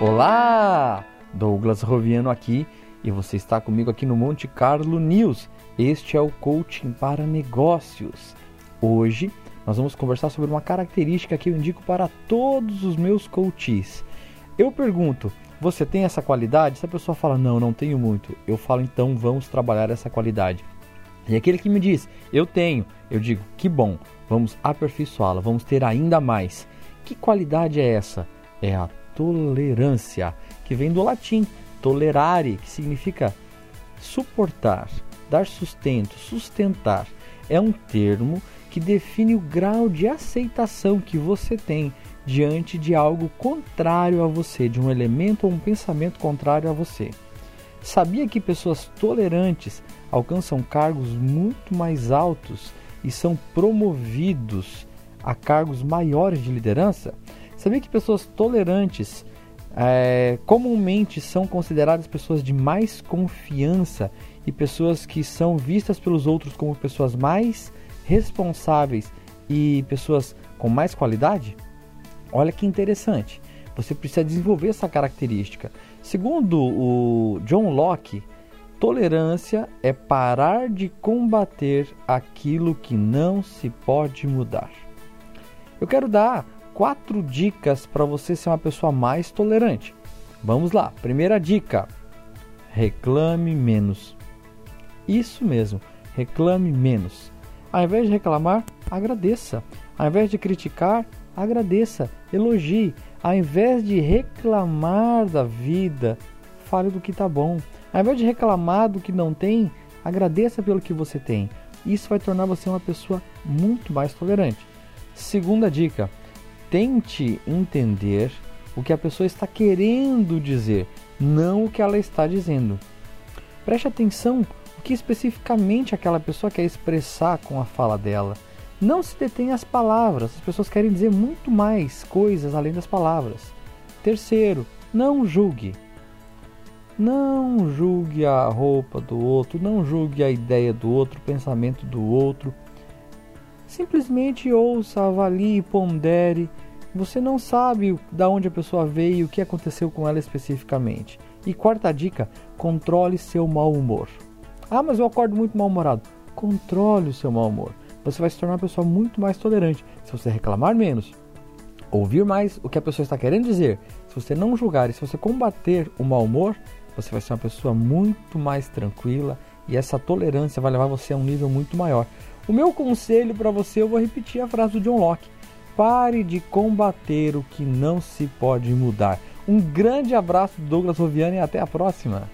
Olá! Douglas Roviano aqui e você está comigo aqui no Monte Carlo News. Este é o Coaching para Negócios. Hoje nós vamos conversar sobre uma característica que eu indico para todos os meus coaches. Eu pergunto, você tem essa qualidade? Se a pessoa fala, não, não tenho muito, eu falo, então vamos trabalhar essa qualidade. E aquele que me diz, eu tenho, eu digo, que bom, vamos aperfeiçoá-la, vamos ter ainda mais. Que qualidade é essa? É a tolerância, que vem do latim tolerare, que significa suportar, dar sustento, sustentar. É um termo que define o grau de aceitação que você tem diante de algo contrário a você, de um elemento ou um pensamento contrário a você. Sabia que pessoas tolerantes alcançam cargos muito mais altos e são promovidos a cargos maiores de liderança? Sabia que pessoas tolerantes é, comumente são consideradas pessoas de mais confiança e pessoas que são vistas pelos outros como pessoas mais responsáveis e pessoas com mais qualidade? Olha que interessante. Você precisa desenvolver essa característica. Segundo o John Locke, tolerância é parar de combater aquilo que não se pode mudar. Eu quero dar quatro dicas para você ser uma pessoa mais tolerante. Vamos lá. Primeira dica: reclame menos. Isso mesmo, reclame menos. Ao invés de reclamar, agradeça. Ao invés de criticar, agradeça, elogie. Ao invés de reclamar da vida, fale do que está bom. Ao invés de reclamar do que não tem, agradeça pelo que você tem. Isso vai tornar você uma pessoa muito mais tolerante. Segunda dica: tente entender o que a pessoa está querendo dizer, não o que ela está dizendo. Preste atenção o que especificamente aquela pessoa quer expressar com a fala dela. Não se detenha às palavras, as pessoas querem dizer muito mais coisas além das palavras. Terceiro, não julgue. Não julgue a roupa do outro, não julgue a ideia do outro, o pensamento do outro. Simplesmente ouça, avalie, pondere. Você não sabe da onde a pessoa veio o que aconteceu com ela especificamente. E quarta dica: controle seu mau humor. Ah, mas eu acordo muito mal-humorado. Controle o seu mau humor. Você vai se tornar uma pessoa muito mais tolerante se você reclamar menos, ouvir mais o que a pessoa está querendo dizer. Se você não julgar e se você combater o mau humor, você vai ser uma pessoa muito mais tranquila e essa tolerância vai levar você a um nível muito maior. O meu conselho para você, eu vou repetir a frase do John Locke: pare de combater o que não se pode mudar. Um grande abraço do Douglas Roviano e até a próxima.